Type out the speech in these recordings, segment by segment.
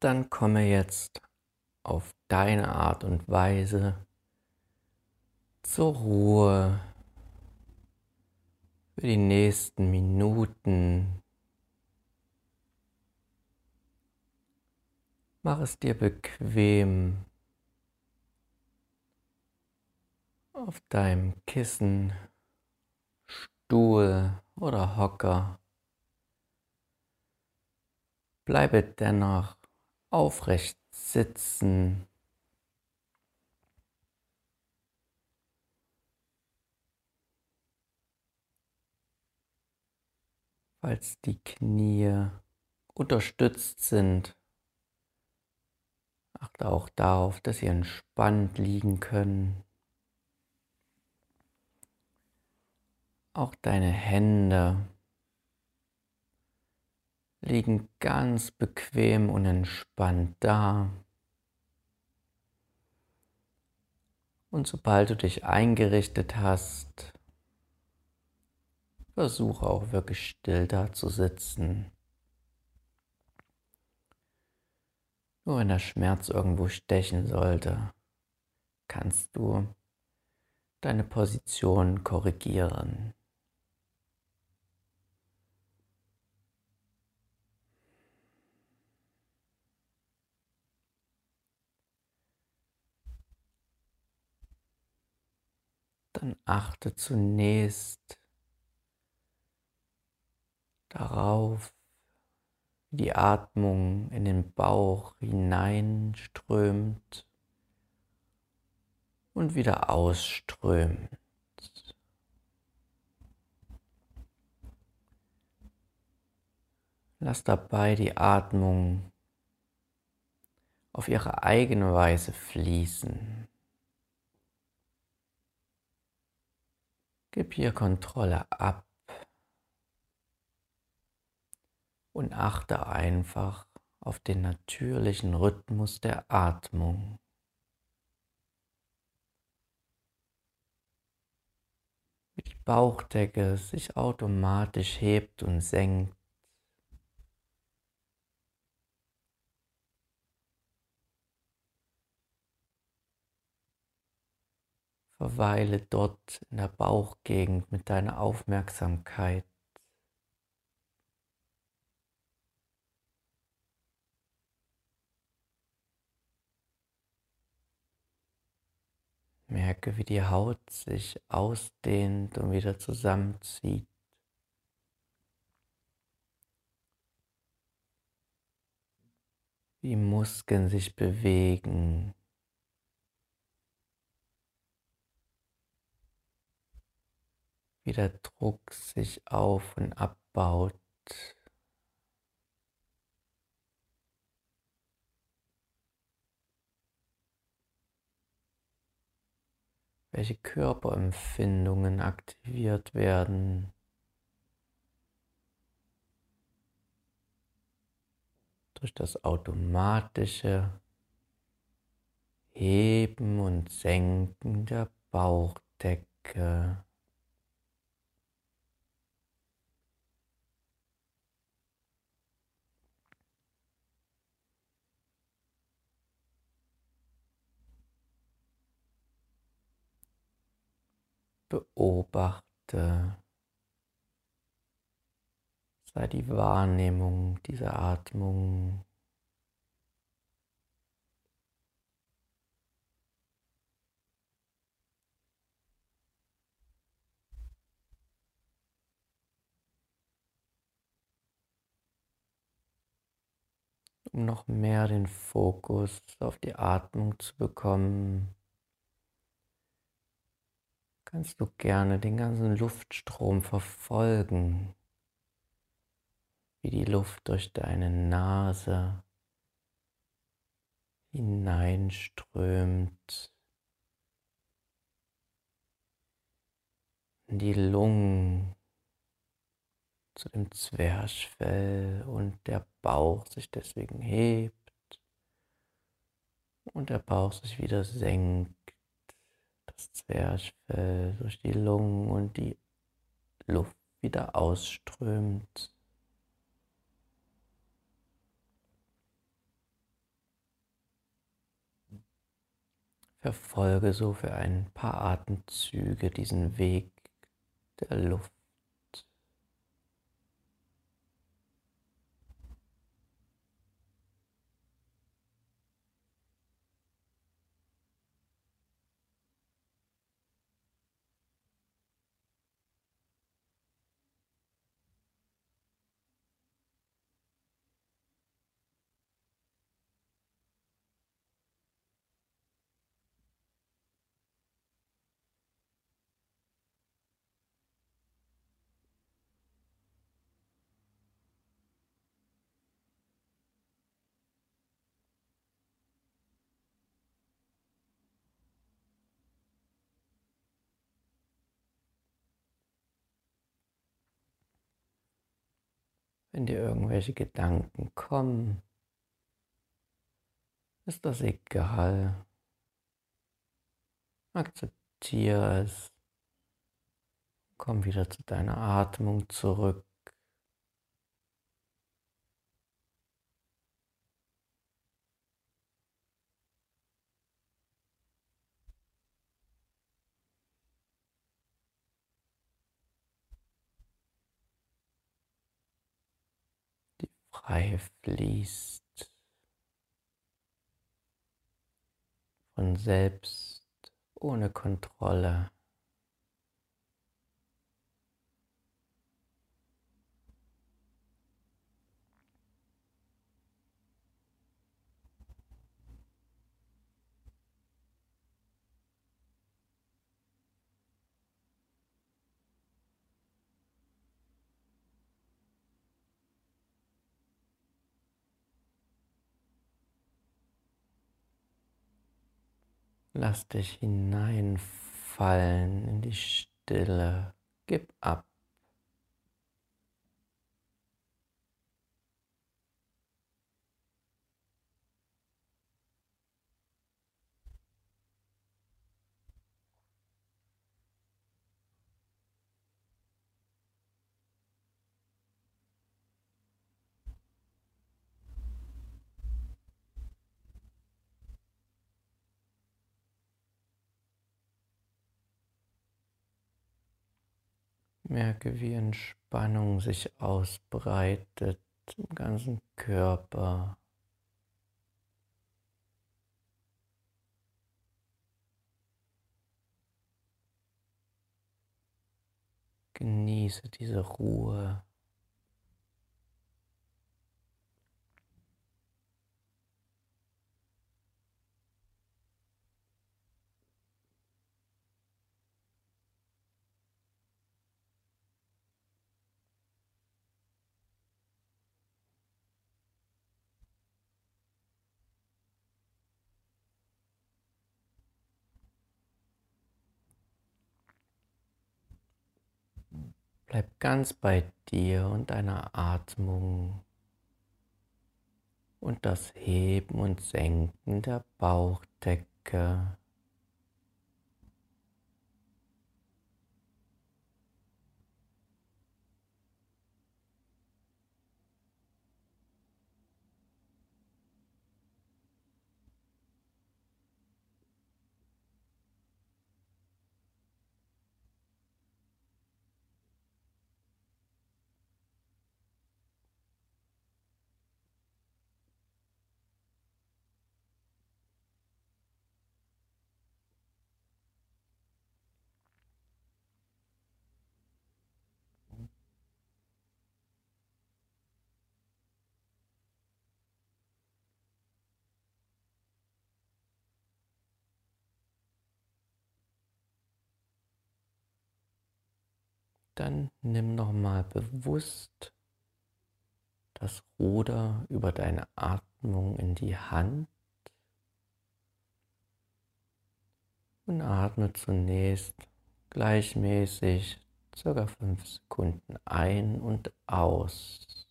dann komme jetzt auf deine Art und Weise zur Ruhe für die nächsten Minuten. Mach es dir bequem auf deinem Kissen, Stuhl oder Hocker. Bleibe dennoch aufrecht sitzen. Falls die Knie unterstützt sind, achte auch darauf, dass sie entspannt liegen können. Auch deine Hände liegen ganz bequem und entspannt da. Und sobald du dich eingerichtet hast, versuche auch wirklich still da zu sitzen. Nur wenn der Schmerz irgendwo stechen sollte, kannst du deine Position korrigieren. Dann achte zunächst darauf, wie die Atmung in den Bauch hineinströmt und wieder ausströmt. Lass dabei die Atmung auf ihre eigene Weise fließen. Gib hier Kontrolle ab und achte einfach auf den natürlichen Rhythmus der Atmung. Wie die Bauchdecke sich automatisch hebt und senkt. Verweile dort in der Bauchgegend mit deiner Aufmerksamkeit. Merke, wie die Haut sich ausdehnt und wieder zusammenzieht. Wie Muskeln sich bewegen. Wie der Druck sich auf und abbaut. welche Körperempfindungen aktiviert werden. Durch das automatische Heben und Senken der Bauchdecke. Beobachte, sei die Wahrnehmung dieser Atmung. Um noch mehr den Fokus auf die Atmung zu bekommen, kannst du gerne den ganzen Luftstrom verfolgen, wie die Luft durch deine Nase hineinströmt. In die Lungen zu dem Zwerchfell und der Bauch sich deswegen hebt. Und der Bauch sich wieder senkt das Zwerchfell durch die Lungen und die Luft wieder ausströmt. Verfolge so für ein paar Atemzüge diesen Weg der Luft. Wenn dir irgendwelche Gedanken kommen, ist das egal. Akzeptiere es. Komm wieder zu deiner Atmung zurück. Frei fließt von selbst ohne Kontrolle. Lass dich hineinfallen in die Stille. Gib ab. Merke, wie Entspannung sich ausbreitet im ganzen Körper. Genieße diese Ruhe. Bleib ganz bei dir und deiner Atmung und das Heben und Senken der Bauchdecke. Dann nimm nochmal bewusst das Ruder über deine Atmung in die Hand und atme zunächst gleichmäßig circa fünf Sekunden ein und aus.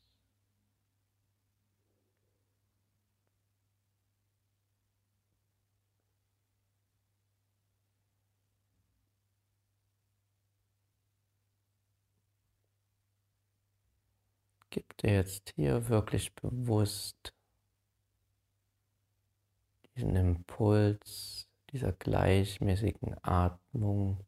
Gib dir jetzt hier wirklich bewusst diesen Impuls, dieser gleichmäßigen Atmung.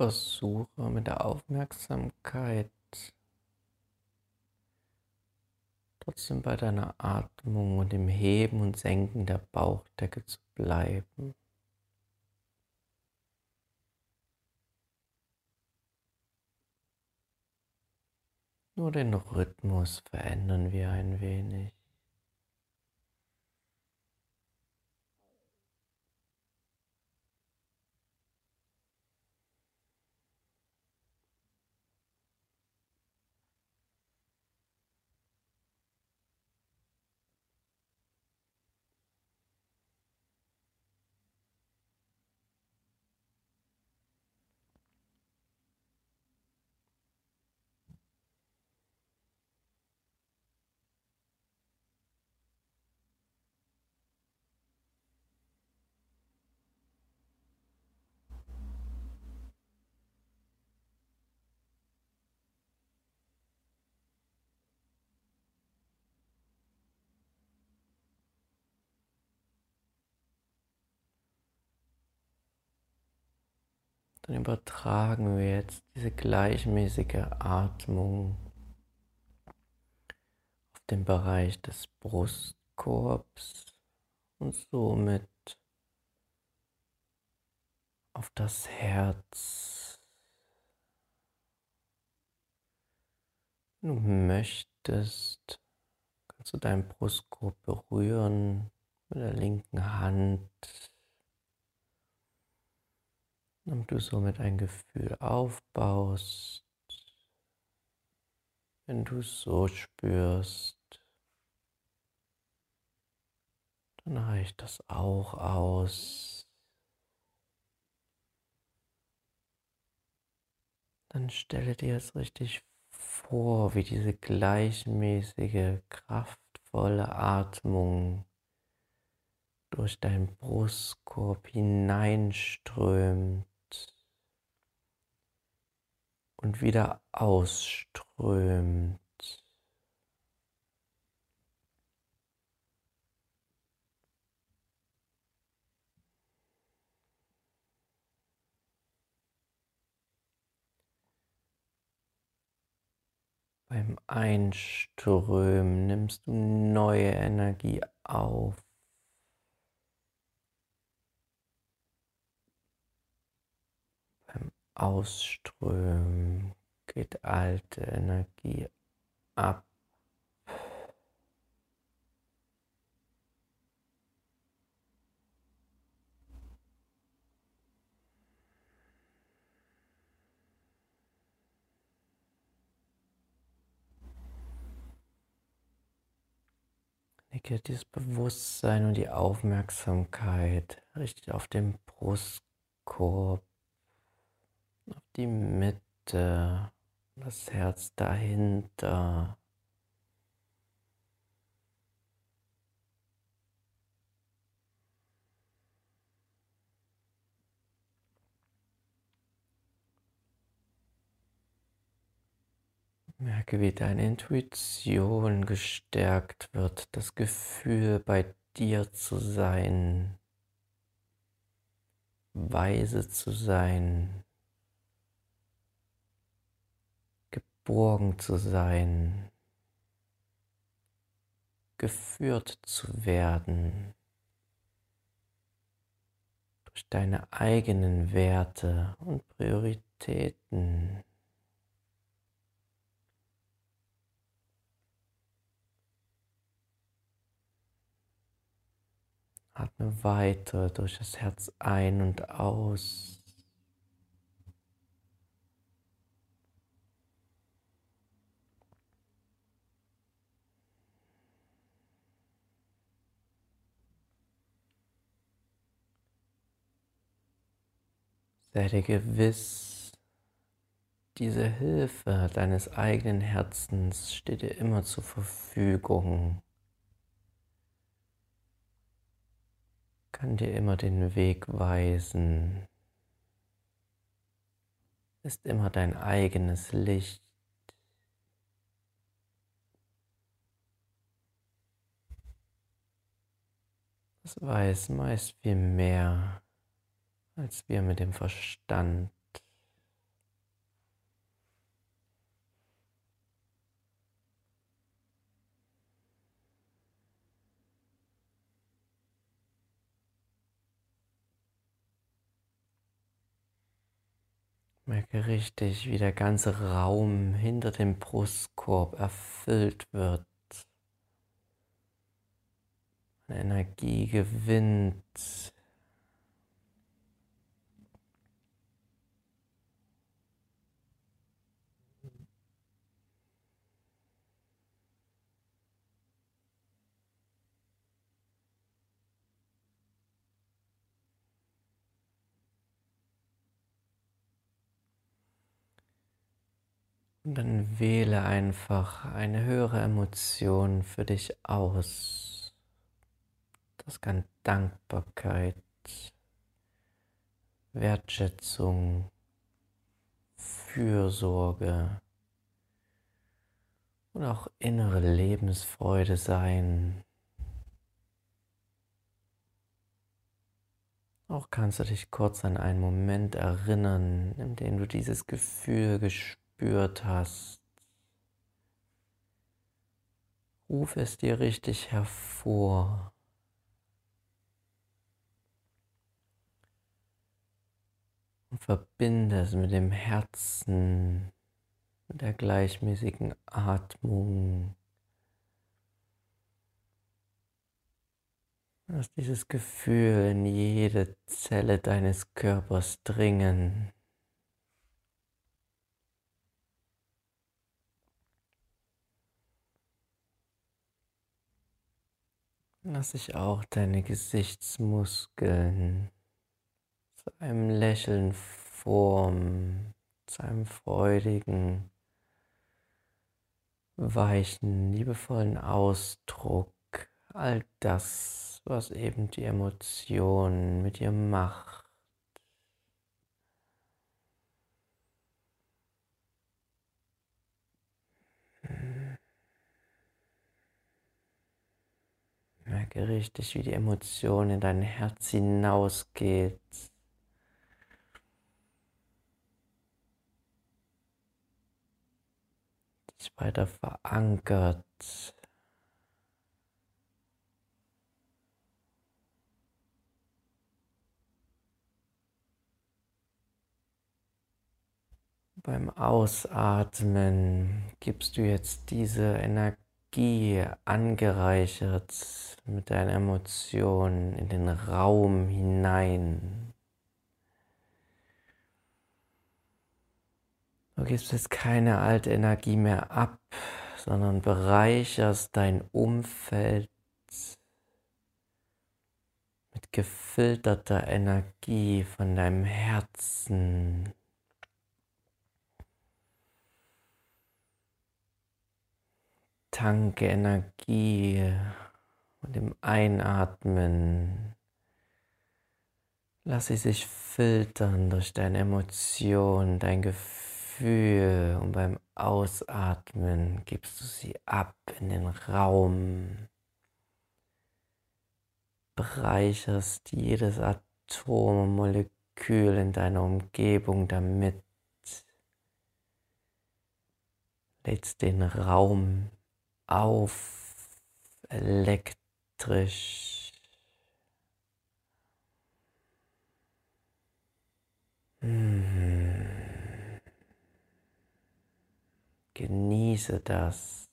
Versuche mit der Aufmerksamkeit trotzdem bei deiner Atmung und dem Heben und Senken der Bauchdecke zu bleiben. Nur den Rhythmus verändern wir ein wenig. Dann übertragen wir jetzt diese gleichmäßige Atmung auf den Bereich des Brustkorbs und somit auf das Herz. Wenn du möchtest, kannst du deinen Brustkorb berühren mit der linken Hand damit du somit ein Gefühl aufbaust, wenn du es so spürst, dann reicht das auch aus. Dann stelle dir es richtig vor, wie diese gleichmäßige, kraftvolle Atmung durch deinen Brustkorb hineinströmt und wieder ausströmt. Beim Einströmen nimmst du neue Energie auf. Ausströmen geht alte Energie ab. Lege dieses Bewusstsein und die Aufmerksamkeit richtig auf den Brustkorb auf die Mitte, das Herz dahinter. Merke, wie deine Intuition gestärkt wird, das Gefühl bei dir zu sein, weise zu sein, geborgen zu sein, geführt zu werden durch deine eigenen Werte und Prioritäten. Atme weiter durch das Herz ein und aus. Sei dir gewiss, diese Hilfe deines eigenen Herzens steht dir immer zur Verfügung, kann dir immer den Weg weisen, ist immer dein eigenes Licht. Es weiß meist viel mehr als wir mit dem Verstand. Merke richtig, wie der ganze Raum hinter dem Brustkorb erfüllt wird. Energie gewinnt, dann wähle einfach eine höhere Emotion für dich aus. Das kann Dankbarkeit, Wertschätzung, Fürsorge und auch innere Lebensfreude sein. Auch kannst du dich kurz an einen Moment erinnern, in dem du dieses Gefühl gespürt gespürt hast, ruf es dir richtig hervor. Und verbinde es mit dem Herzen, der gleichmäßigen Atmung. Lass dieses Gefühl in jede Zelle deines Körpers dringen. Lass sich auch deine Gesichtsmuskeln zu einem Lächeln formen, zu einem freudigen, weichen, liebevollen Ausdruck. All das, was eben die Emotion mit dir macht. Merke richtig, wie die Emotion in dein Herz hinausgeht. Sich weiter verankert. Beim Ausatmen gibst du jetzt diese Energie Energie angereichert mit deinen Emotionen in den Raum hinein. Du gibst jetzt keine alte Energie mehr ab, sondern bereicherst dein Umfeld mit gefilterter Energie von deinem Herzen. Tanke Energie und im Einatmen. Lass sie sich filtern durch deine Emotionen, dein Gefühl. Und beim Ausatmen gibst du sie ab in den Raum, bereicherst jedes Atom und Molekül in deiner Umgebung damit, lädst den Raum auf, elektrisch. Mhm. Genieße das.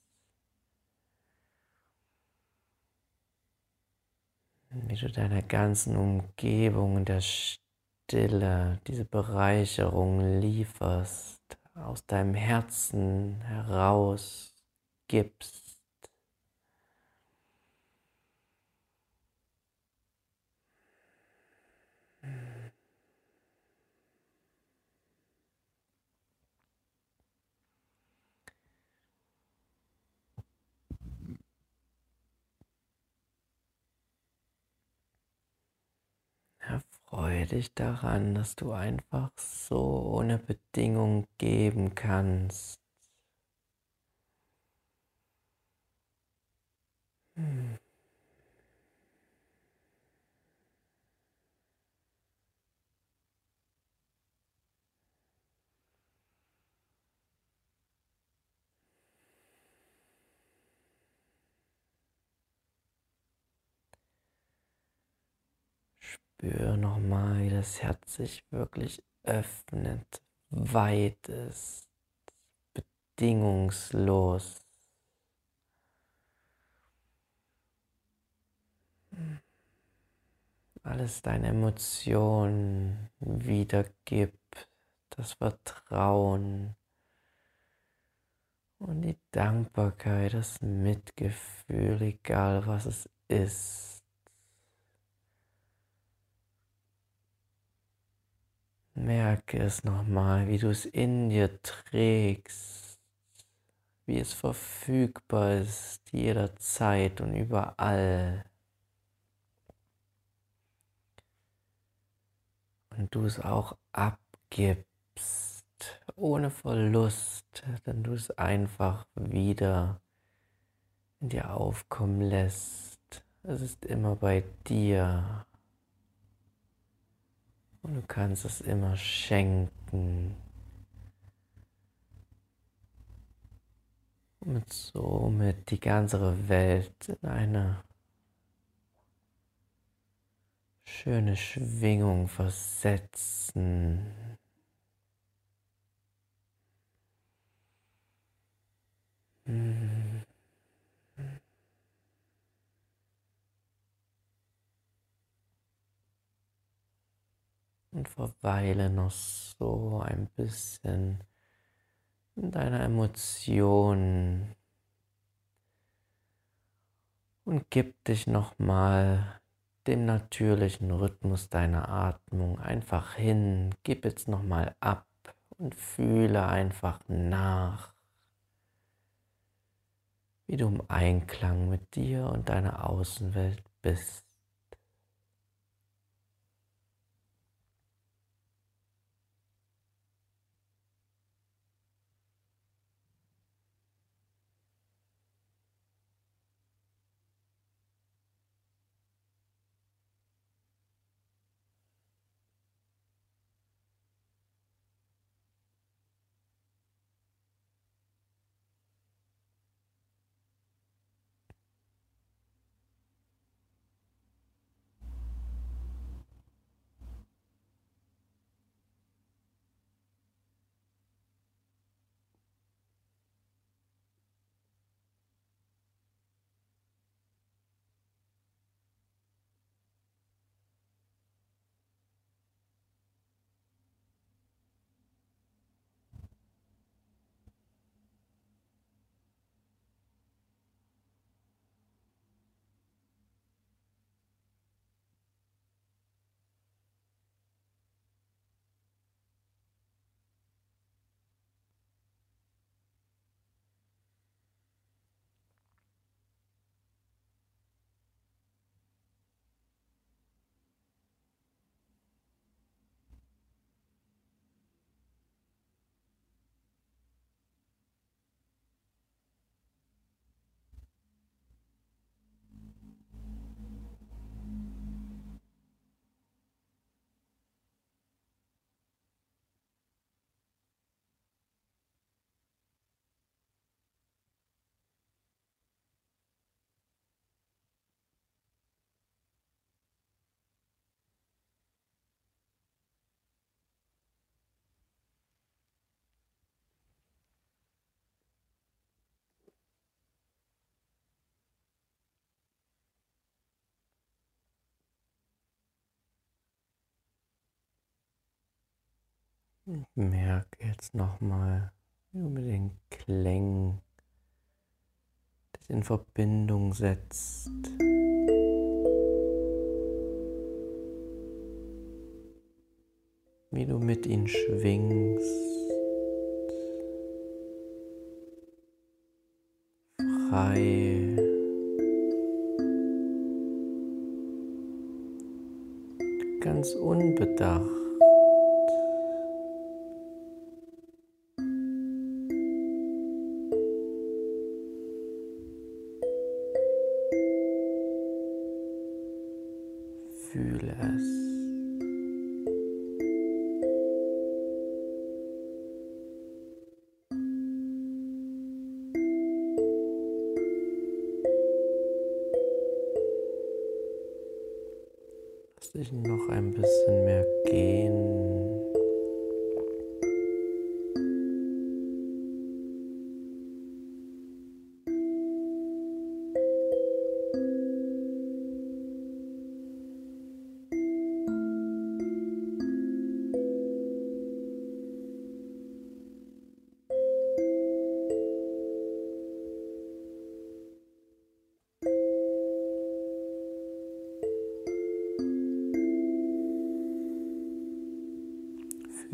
Wie du deiner ganzen Umgebung der Stille diese Bereicherung lieferst, aus deinem Herzen heraus gibst. Freue dich daran, dass du einfach so ohne Bedingung geben kannst. Hm. Spür nochmal, wie das Herz sich wirklich öffnet, weit ist, bedingungslos. Alles deine Emotionen wiedergibt, das Vertrauen und die Dankbarkeit, das Mitgefühl, egal was es ist. Merke es nochmal, wie du es in dir trägst, wie es verfügbar ist, jederzeit und überall. Und du es auch abgibst, ohne Verlust, denn du es einfach wieder in dir aufkommen lässt. Es ist immer bei dir. Und du kannst es immer schenken. Und somit die ganze Welt in eine schöne Schwingung versetzen. Hm. Und verweile noch so ein bisschen in deiner Emotion und gib dich nochmal dem natürlichen Rhythmus deiner Atmung einfach hin. Gib jetzt nochmal ab und fühle einfach nach, wie du im Einklang mit dir und deiner Außenwelt bist. Merke jetzt nochmal, mit den Klängen dich in Verbindung setzt. Wie du mit ihnen schwingst. Frei. ganz unbedacht. Fühle es. noch ein bisschen mehr gehen.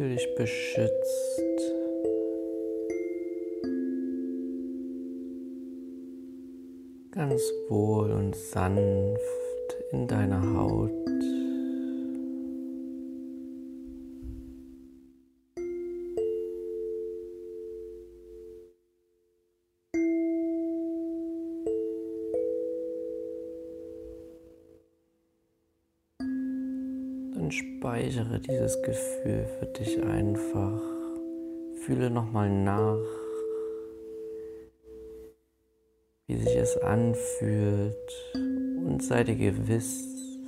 Fühl dich beschützt. Ganz wohl und sanft in deiner Haut. Speichere dieses Gefühl für dich einfach. Fühle nochmal nach, wie sich es anfühlt und sei dir gewiss,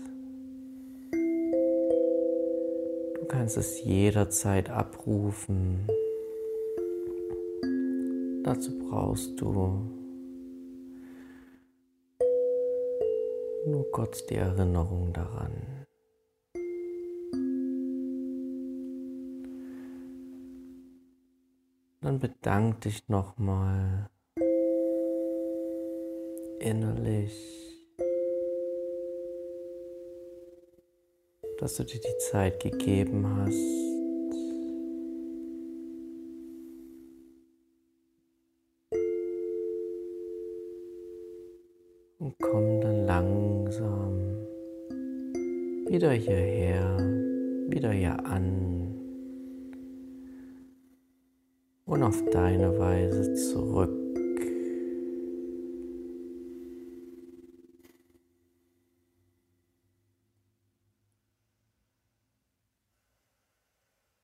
du kannst es jederzeit abrufen. Dazu brauchst du nur kurz die Erinnerung daran. Dann bedank dich nochmal innerlich, dass du dir die Zeit gegeben hast. Und komm dann langsam wieder hierher, wieder hier an zurück